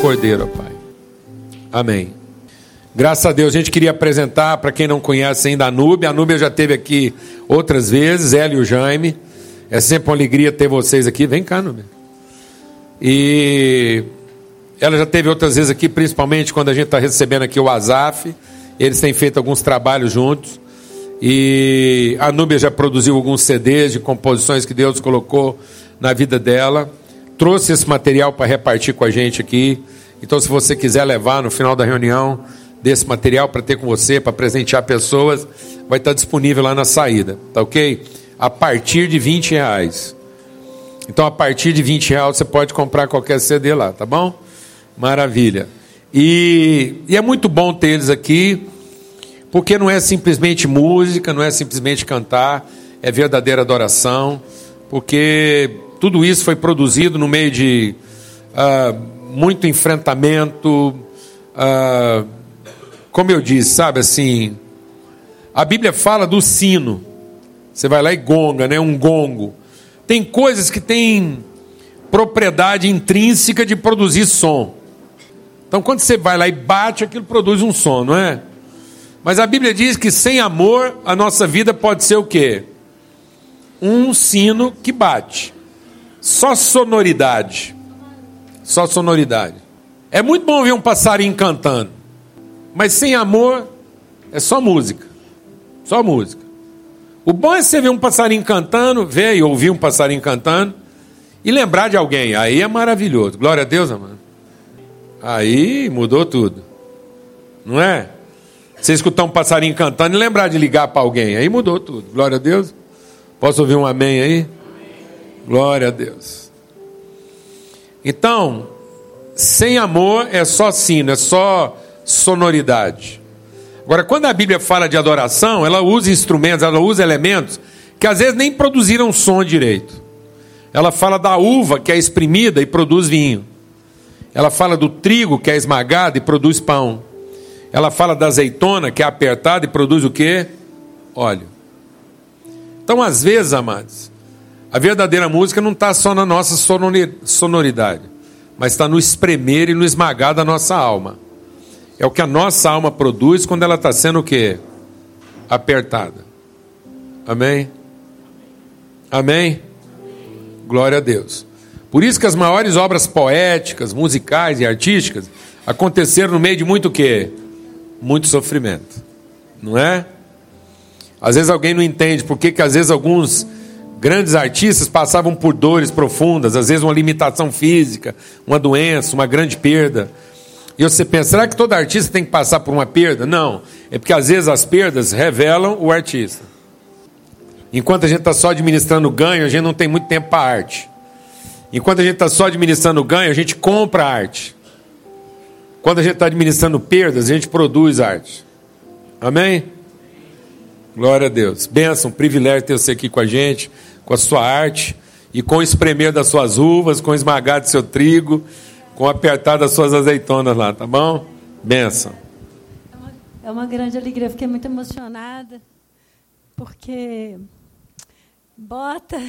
Cordeiro, Pai. Amém. Graças a Deus, a gente queria apresentar para quem não conhece ainda a Núbia. A Núbia já esteve aqui outras vezes, ela e o Jaime. É sempre uma alegria ter vocês aqui. Vem cá, Núbia. E ela já teve outras vezes aqui, principalmente quando a gente está recebendo aqui o Azaf. Eles têm feito alguns trabalhos juntos. E a Núbia já produziu alguns CDs de composições que Deus colocou na vida dela. Trouxe esse material para repartir com a gente aqui. Então, se você quiser levar no final da reunião desse material para ter com você, para presentear pessoas, vai estar disponível lá na saída, tá ok? A partir de 20 reais. Então, a partir de 20 reais você pode comprar qualquer CD lá, tá bom? Maravilha. E, e é muito bom ter eles aqui, porque não é simplesmente música, não é simplesmente cantar, é verdadeira adoração, porque tudo isso foi produzido no meio de. Uh, muito enfrentamento. Ah, como eu disse, sabe assim, a Bíblia fala do sino. Você vai lá e gonga, né? Um gongo. Tem coisas que têm propriedade intrínseca de produzir som. Então, quando você vai lá e bate, aquilo produz um som, não é? Mas a Bíblia diz que sem amor a nossa vida pode ser o quê? Um sino que bate. Só sonoridade. Só sonoridade. É muito bom ver um passarinho cantando, mas sem amor é só música. Só música. O bom é você ver um passarinho cantando, ver e ouvir um passarinho cantando e lembrar de alguém. Aí é maravilhoso. Glória a Deus, amado. Aí mudou tudo. Não é? Você escutar um passarinho cantando e lembrar de ligar para alguém. Aí mudou tudo. Glória a Deus. Posso ouvir um amém aí? Glória a Deus. Então, sem amor é só sino, é só sonoridade. Agora, quando a Bíblia fala de adoração, ela usa instrumentos, ela usa elementos que às vezes nem produziram som direito. Ela fala da uva que é exprimida e produz vinho. Ela fala do trigo que é esmagado e produz pão. Ela fala da azeitona que é apertada e produz o que? Óleo. Então, às vezes, amados, a verdadeira música não está só na nossa sonoridade, mas está no espremer e no esmagar da nossa alma. É o que a nossa alma produz quando ela está sendo o quê? Apertada. Amém? Amém? Glória a Deus. Por isso que as maiores obras poéticas, musicais e artísticas aconteceram no meio de muito o quê? Muito sofrimento. Não é? Às vezes alguém não entende por que, às vezes alguns Grandes artistas passavam por dores profundas, às vezes uma limitação física, uma doença, uma grande perda. E você pensa, será que todo artista tem que passar por uma perda? Não. É porque às vezes as perdas revelam o artista. Enquanto a gente está só administrando ganho, a gente não tem muito tempo para arte. Enquanto a gente está só administrando ganho, a gente compra arte. Quando a gente está administrando perdas, a gente produz arte. Amém? Glória a Deus. Benção, privilégio ter você aqui com a gente com a sua arte e com o espremer das suas uvas, com o esmagar do seu trigo, com o apertar das suas azeitonas lá, tá bom? Benção. É uma, é uma grande alegria, fiquei muito emocionada, porque bota,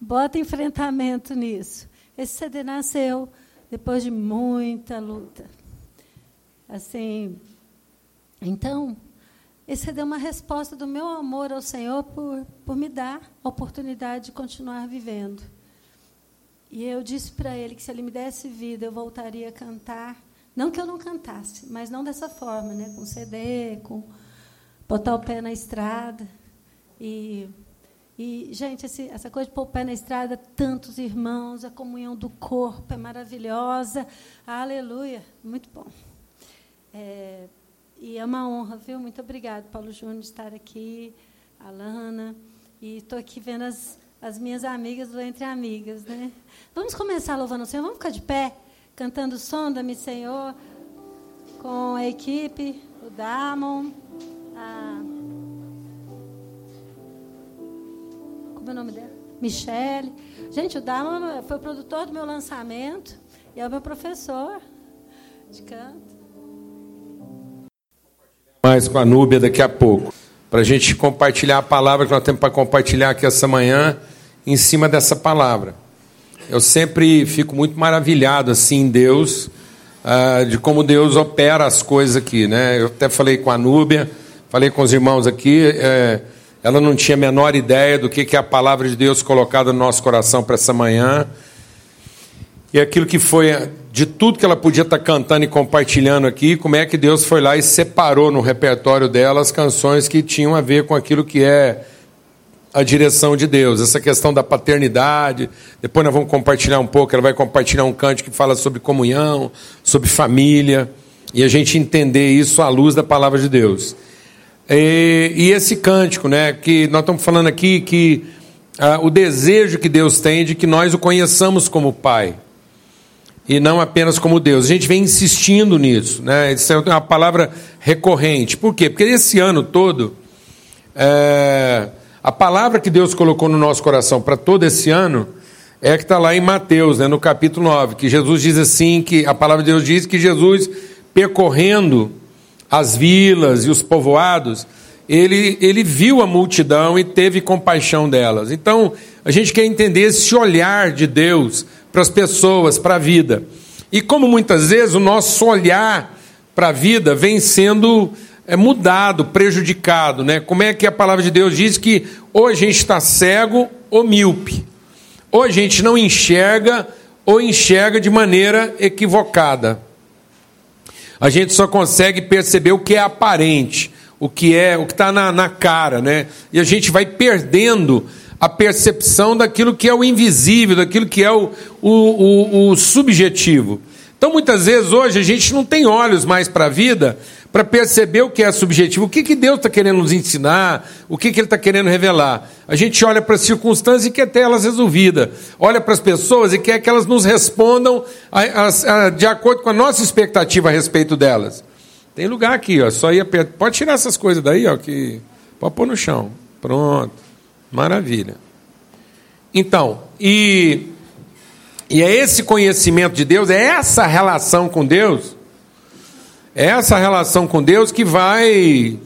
bota enfrentamento nisso. Esse CD nasceu depois de muita luta. Assim, então, deu uma resposta do meu amor ao Senhor por, por me dar a oportunidade de continuar vivendo. E eu disse para ele que se ele me desse vida, eu voltaria a cantar. Não que eu não cantasse, mas não dessa forma, né? com CD, com botar o pé na estrada. E, e gente, esse, essa coisa de pôr o pé na estrada, tantos irmãos, a comunhão do corpo é maravilhosa. Aleluia, muito bom. É, e é uma honra, viu? Muito obrigada, Paulo Júnior, estar aqui, Alana. E estou aqui vendo as, as minhas amigas do Entre Amigas. Né? Vamos começar louvando o Senhor? Vamos ficar de pé, cantando o som da Me Senhor, com a equipe, o Damon, a. Como é o nome dela? Michele. Gente, o Damon foi o produtor do meu lançamento e é o meu professor de canto mais com a Núbia daqui a pouco. para a gente compartilhar a palavra que nós temos para compartilhar aqui essa manhã, em cima dessa palavra. Eu sempre fico muito maravilhado assim em Deus, uh, de como Deus opera as coisas aqui. Né? Eu até falei com a Núbia, falei com os irmãos aqui, é, ela não tinha a menor ideia do que, que é a palavra de Deus colocada no nosso coração para essa manhã. E aquilo que foi de tudo que ela podia estar cantando e compartilhando aqui, como é que Deus foi lá e separou no repertório dela as canções que tinham a ver com aquilo que é a direção de Deus, essa questão da paternidade. Depois nós vamos compartilhar um pouco, ela vai compartilhar um canto que fala sobre comunhão, sobre família, e a gente entender isso à luz da palavra de Deus. E, e esse cântico, né, que nós estamos falando aqui que ah, o desejo que Deus tem de que nós o conheçamos como Pai e não apenas como Deus. A gente vem insistindo nisso, né? Isso é uma palavra recorrente. Por quê? Porque esse ano todo, é, a palavra que Deus colocou no nosso coração para todo esse ano é que está lá em Mateus, né, no capítulo 9, que Jesus diz assim, que a palavra de Deus diz que Jesus, percorrendo as vilas e os povoados, ele, ele viu a multidão e teve compaixão delas. Então, a gente quer entender esse olhar de Deus para as pessoas, para a vida. E como muitas vezes o nosso olhar para a vida vem sendo é, mudado, prejudicado, né? Como é que a palavra de Deus diz que ou a gente está cego ou míope, ou a gente não enxerga ou enxerga de maneira equivocada. A gente só consegue perceber o que é aparente, o que é, o que está na, na cara, né? E a gente vai perdendo a percepção daquilo que é o invisível, daquilo que é o, o, o, o subjetivo. Então, muitas vezes, hoje, a gente não tem olhos mais para a vida para perceber o que é subjetivo, o que, que Deus está querendo nos ensinar, o que, que Ele está querendo revelar. A gente olha para as circunstâncias e quer ter elas resolvidas, olha para as pessoas e quer que elas nos respondam a, a, a, de acordo com a nossa expectativa a respeito delas. Tem lugar aqui, ó, só ir apertar. Pode tirar essas coisas daí, ó, que pode pôr no chão. Pronto. Maravilha. Então, e, e é esse conhecimento de Deus, é essa relação com Deus, é essa relação com Deus que vai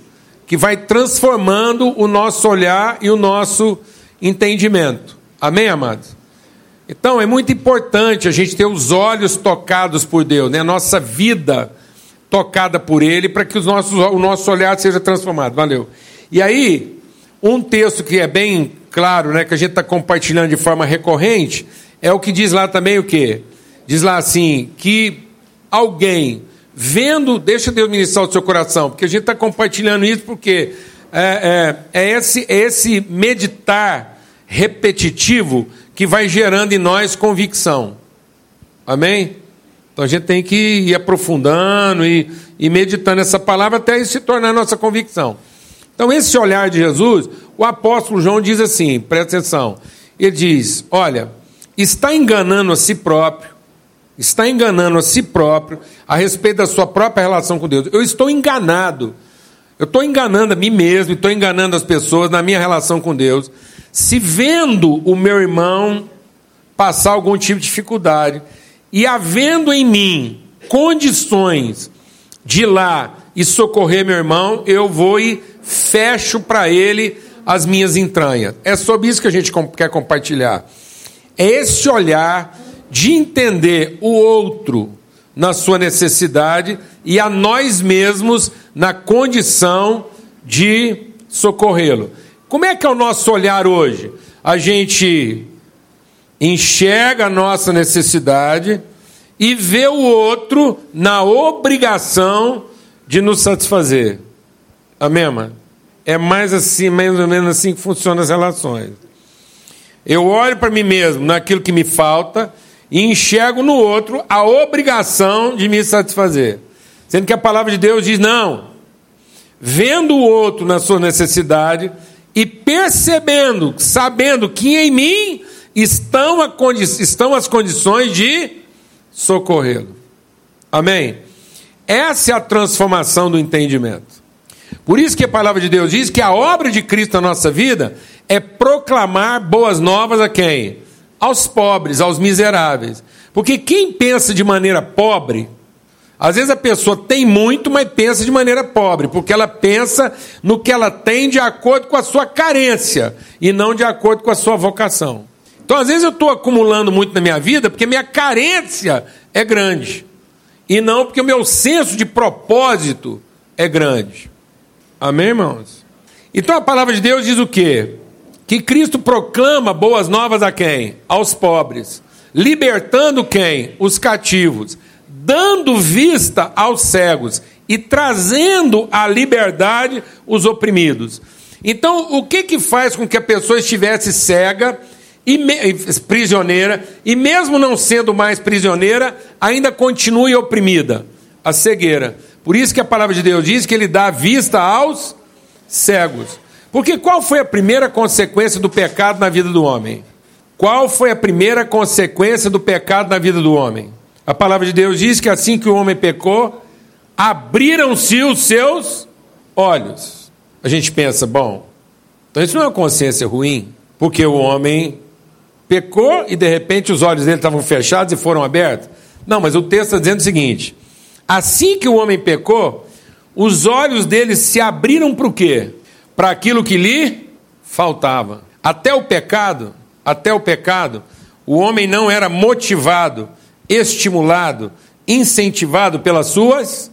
que vai transformando o nosso olhar e o nosso entendimento. Amém, amados? Então é muito importante a gente ter os olhos tocados por Deus, né? a nossa vida tocada por Ele, para que os nossos, o nosso olhar seja transformado. Valeu. E aí, um texto que é bem claro, né, que a gente está compartilhando de forma recorrente, é o que diz lá também o quê? Diz lá assim, que alguém vendo, deixa Deus ministrar o seu coração, porque a gente está compartilhando isso porque é, é, é, esse, é esse meditar repetitivo que vai gerando em nós convicção. Amém? Então a gente tem que ir aprofundando e, e meditando essa palavra até isso se tornar nossa convicção. Então, esse olhar de Jesus, o apóstolo João diz assim: presta atenção. Ele diz: Olha, está enganando a si próprio, está enganando a si próprio a respeito da sua própria relação com Deus. Eu estou enganado. Eu estou enganando a mim mesmo, estou enganando as pessoas na minha relação com Deus. Se vendo o meu irmão passar algum tipo de dificuldade e havendo em mim condições de ir lá e socorrer meu irmão, eu vou e fecho para ele as minhas entranhas. É sobre isso que a gente quer compartilhar. É esse olhar de entender o outro na sua necessidade e a nós mesmos na condição de socorrê-lo. Como é que é o nosso olhar hoje? A gente enxerga a nossa necessidade e vê o outro na obrigação de nos satisfazer. Amém, mano? É mais assim, mais ou menos assim que funcionam as relações. Eu olho para mim mesmo naquilo que me falta e enxergo no outro a obrigação de me satisfazer. Sendo que a palavra de Deus diz: não. Vendo o outro na sua necessidade e percebendo, sabendo que em mim estão, estão as condições de socorrê-lo. Amém? Essa é a transformação do entendimento. Por isso que a palavra de Deus diz que a obra de Cristo na nossa vida é proclamar boas novas a quem? Aos pobres, aos miseráveis. Porque quem pensa de maneira pobre, Às vezes a pessoa tem muito, mas pensa de maneira pobre, porque ela pensa no que ela tem de acordo com a sua carência e não de acordo com a sua vocação. Então, às vezes eu estou acumulando muito na minha vida porque minha carência é grande e não porque o meu senso de propósito é grande. Amém, irmãos? Então a palavra de Deus diz o quê? Que Cristo proclama boas novas a quem? Aos pobres. Libertando quem? Os cativos dando vista aos cegos e trazendo à liberdade os oprimidos. Então, o que que faz com que a pessoa estivesse cega e prisioneira e mesmo não sendo mais prisioneira, ainda continue oprimida? A cegueira. Por isso que a palavra de Deus diz que ele dá vista aos cegos. Porque qual foi a primeira consequência do pecado na vida do homem? Qual foi a primeira consequência do pecado na vida do homem? A palavra de Deus diz que assim que o homem pecou, abriram-se os seus olhos. A gente pensa, bom, então isso não é uma consciência ruim, porque o homem pecou e de repente os olhos dele estavam fechados e foram abertos. Não, mas o texto está dizendo o seguinte: assim que o homem pecou, os olhos dele se abriram para o quê? Para aquilo que lhe faltava. Até o pecado, até o pecado, o homem não era motivado estimulado, incentivado pelas suas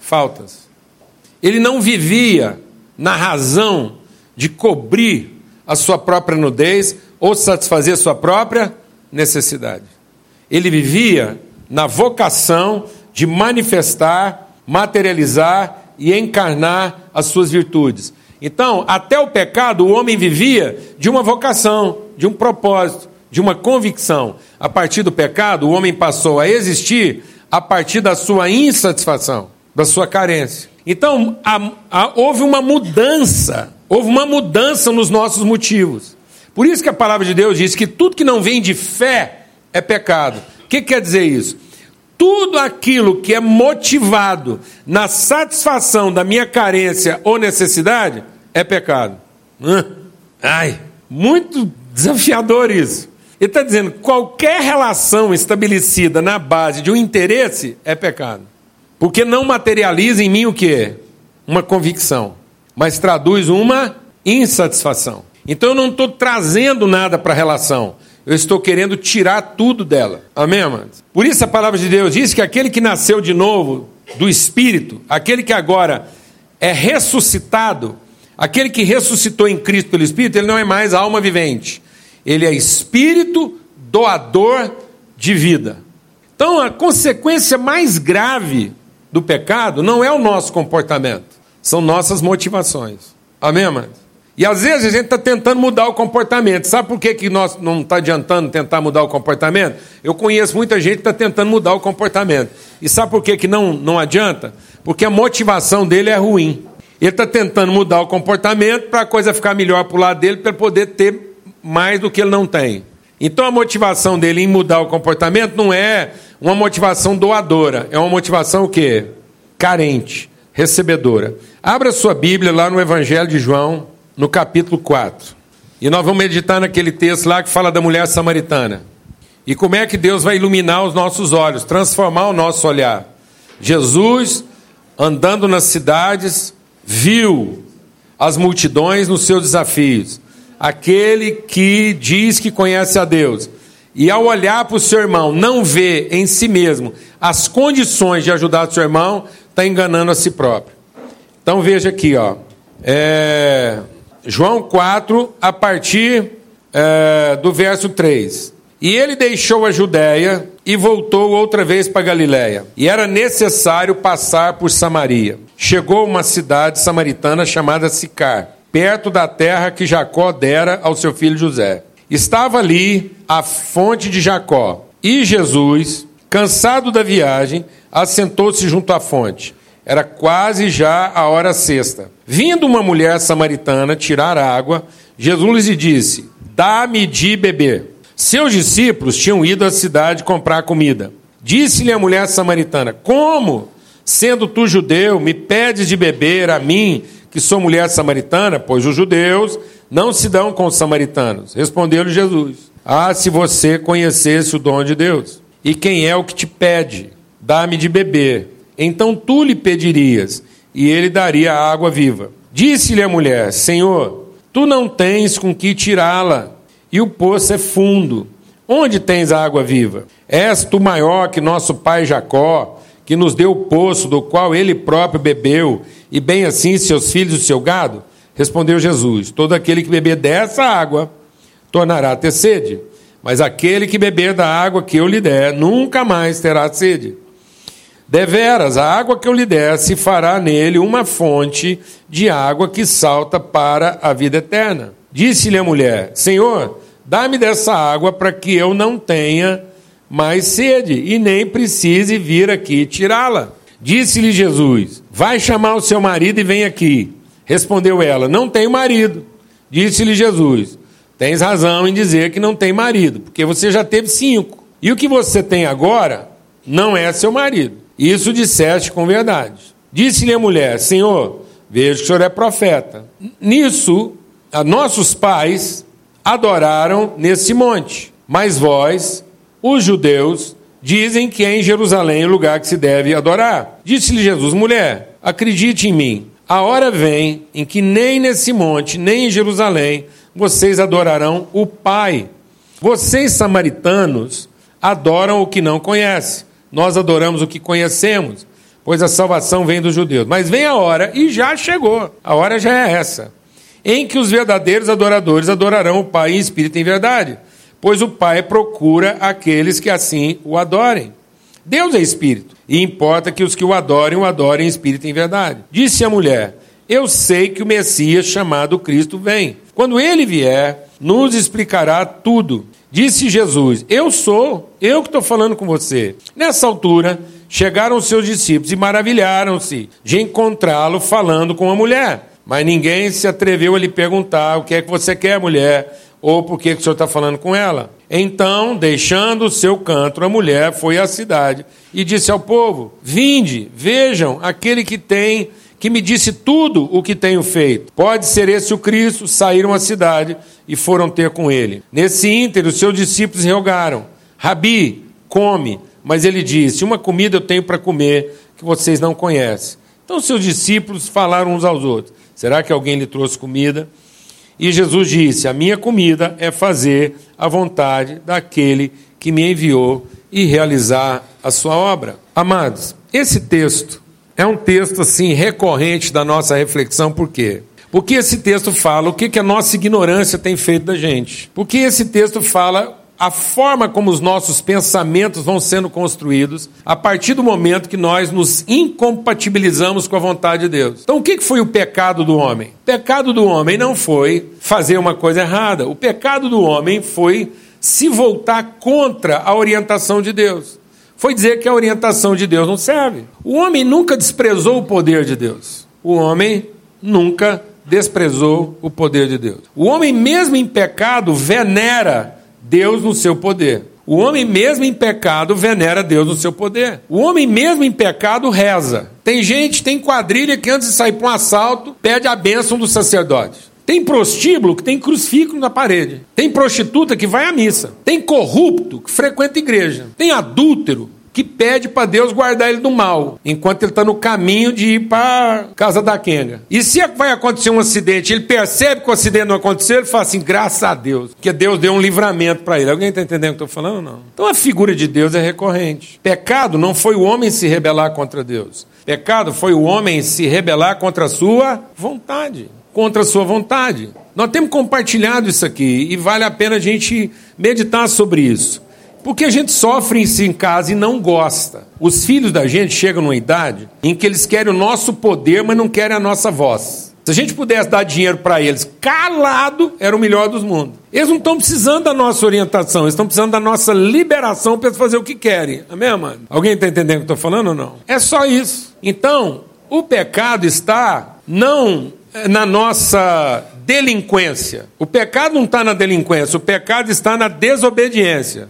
faltas. Ele não vivia na razão de cobrir a sua própria nudez ou satisfazer a sua própria necessidade. Ele vivia na vocação de manifestar, materializar e encarnar as suas virtudes. Então, até o pecado, o homem vivia de uma vocação, de um propósito de uma convicção. A partir do pecado, o homem passou a existir a partir da sua insatisfação, da sua carência. Então, a, a, houve uma mudança, houve uma mudança nos nossos motivos. Por isso que a palavra de Deus diz que tudo que não vem de fé é pecado. O que quer dizer isso? Tudo aquilo que é motivado na satisfação da minha carência ou necessidade é pecado. Ai, muito desafiador isso. Ele está dizendo que qualquer relação estabelecida na base de um interesse é pecado. Porque não materializa em mim o que? Uma convicção, mas traduz uma insatisfação. Então eu não estou trazendo nada para a relação, eu estou querendo tirar tudo dela. Amém, amados? Por isso a palavra de Deus diz que aquele que nasceu de novo do Espírito, aquele que agora é ressuscitado, aquele que ressuscitou em Cristo pelo Espírito, ele não é mais alma vivente ele é espírito doador de vida. Então, a consequência mais grave do pecado não é o nosso comportamento, são nossas motivações. Amém, mano? E às vezes a gente está tentando mudar o comportamento. Sabe por que, que nós não está adiantando tentar mudar o comportamento? Eu conheço muita gente que está tentando mudar o comportamento. E sabe por que, que não, não adianta? Porque a motivação dele é ruim. Ele está tentando mudar o comportamento para a coisa ficar melhor para o lado dele, para poder ter mais do que ele não tem. Então a motivação dele em mudar o comportamento não é uma motivação doadora, é uma motivação o quê? Carente, recebedora. Abra sua Bíblia lá no Evangelho de João, no capítulo 4. E nós vamos meditar naquele texto lá que fala da mulher samaritana. E como é que Deus vai iluminar os nossos olhos, transformar o nosso olhar. Jesus, andando nas cidades, viu as multidões nos seus desafios aquele que diz que conhece a Deus, e ao olhar para o seu irmão, não vê em si mesmo as condições de ajudar o seu irmão, está enganando a si próprio. Então veja aqui, ó, é, João 4, a partir é, do verso 3. E ele deixou a Judéia e voltou outra vez para Galiléia. E era necessário passar por Samaria. Chegou uma cidade samaritana chamada Sicar perto da terra que Jacó dera ao seu filho José. Estava ali a fonte de Jacó. E Jesus, cansado da viagem, assentou-se junto à fonte. Era quase já a hora sexta. Vindo uma mulher samaritana tirar água, Jesus lhe disse: Dá-me de beber. Seus discípulos tinham ido à cidade comprar comida. Disse-lhe a mulher samaritana: Como, sendo tu judeu, me pedes de beber a mim, que sou mulher samaritana, pois os judeus não se dão com os samaritanos. Respondeu-lhe Jesus: Ah, se você conhecesse o dom de Deus, e quem é o que te pede? Dá-me de beber. então tu lhe pedirias, e ele daria a água viva. Disse-lhe a mulher: Senhor, tu não tens com que tirá-la, e o poço é fundo. Onde tens a água viva? És tu maior que nosso pai Jacó, que nos deu o poço do qual ele próprio bebeu, e bem assim seus filhos e seu gado? Respondeu Jesus: Todo aquele que beber dessa água tornará a ter sede, mas aquele que beber da água que eu lhe der nunca mais terá sede. Deveras, a água que eu lhe der se fará nele uma fonte de água que salta para a vida eterna. Disse-lhe a mulher: Senhor, dá-me dessa água para que eu não tenha mais sede e nem precise vir aqui tirá-la. Disse-lhe Jesus: Vai chamar o seu marido e vem aqui. Respondeu ela: Não tenho marido. Disse-lhe Jesus: Tens razão em dizer que não tem marido, porque você já teve cinco. E o que você tem agora não é seu marido. Isso disseste com verdade. Disse-lhe a mulher: Senhor, vejo que o senhor é profeta. Nisso, nossos pais adoraram nesse monte, mas vós, os judeus, dizem que é em Jerusalém o lugar que se deve adorar. Disse-lhe Jesus: Mulher, acredite em mim. A hora vem em que nem nesse monte, nem em Jerusalém, vocês adorarão o Pai. Vocês, samaritanos, adoram o que não conhecem nós adoramos o que conhecemos, pois a salvação vem dos judeus. Mas vem a hora, e já chegou, a hora já é essa, em que os verdadeiros adoradores adorarão o Pai em espírito e em verdade, pois o Pai procura aqueles que assim o adorem. Deus é espírito, e importa que os que o adorem o adorem em espírito e em verdade. Disse a mulher: Eu sei que o Messias chamado Cristo vem. Quando ele vier, nos explicará tudo. Disse Jesus: Eu sou, eu que estou falando com você. Nessa altura, chegaram os seus discípulos e maravilharam-se de encontrá-lo falando com a mulher. Mas ninguém se atreveu a lhe perguntar: O que é que você quer, mulher? Ou por que, que o senhor está falando com ela? Então, deixando o seu canto, a mulher foi à cidade e disse ao povo: Vinde, vejam aquele que tem que me disse tudo o que tenho feito. Pode ser esse o Cristo? Saíram à cidade e foram ter com ele. Nesse ínter, os seus discípulos rogaram: Rabi, come. Mas ele disse: Uma comida eu tenho para comer que vocês não conhecem. Então, seus discípulos falaram uns aos outros: Será que alguém lhe trouxe comida? E Jesus disse: A minha comida é fazer a vontade daquele que me enviou e realizar a sua obra. Amados, esse texto é um texto assim recorrente da nossa reflexão, por quê? Porque esse texto fala o que, que a nossa ignorância tem feito da gente. Porque esse texto fala a forma como os nossos pensamentos vão sendo construídos a partir do momento que nós nos incompatibilizamos com a vontade de Deus. Então, o que foi o pecado do homem? O pecado do homem não foi fazer uma coisa errada. O pecado do homem foi se voltar contra a orientação de Deus foi dizer que a orientação de Deus não serve. O homem nunca desprezou o poder de Deus. O homem nunca desprezou o poder de Deus. O homem, mesmo em pecado, venera Deus no seu poder. O homem, mesmo em pecado, venera Deus no seu poder. O homem, mesmo em pecado, reza. Tem gente, tem quadrilha que antes de sair para um assalto, pede a bênção do sacerdote. Tem prostíbulo que tem crucifixo na parede. Tem prostituta que vai à missa. Tem corrupto que frequenta igreja. Tem adúltero que pede para Deus guardar ele do mal, enquanto ele está no caminho de ir para casa da Kenga. E se vai acontecer um acidente, ele percebe que o acidente não aconteceu, ele fala assim, graças a Deus, porque Deus deu um livramento para ele. Alguém está entendendo o que eu estou falando? Não. Então a figura de Deus é recorrente. Pecado não foi o homem se rebelar contra Deus. Pecado foi o homem se rebelar contra a sua vontade contra a sua vontade. Nós temos compartilhado isso aqui e vale a pena a gente meditar sobre isso. Porque a gente sofre isso em casa e não gosta. Os filhos da gente chegam numa idade em que eles querem o nosso poder, mas não querem a nossa voz. Se a gente pudesse dar dinheiro para eles calado, era o melhor dos mundos. Eles não estão precisando da nossa orientação, eles estão precisando da nossa liberação para fazer o que querem. Amém, mano? Alguém está entendendo o que eu estou falando ou não? É só isso. Então, o pecado está não na nossa delinquência. O pecado não está na delinquência, o pecado está na desobediência.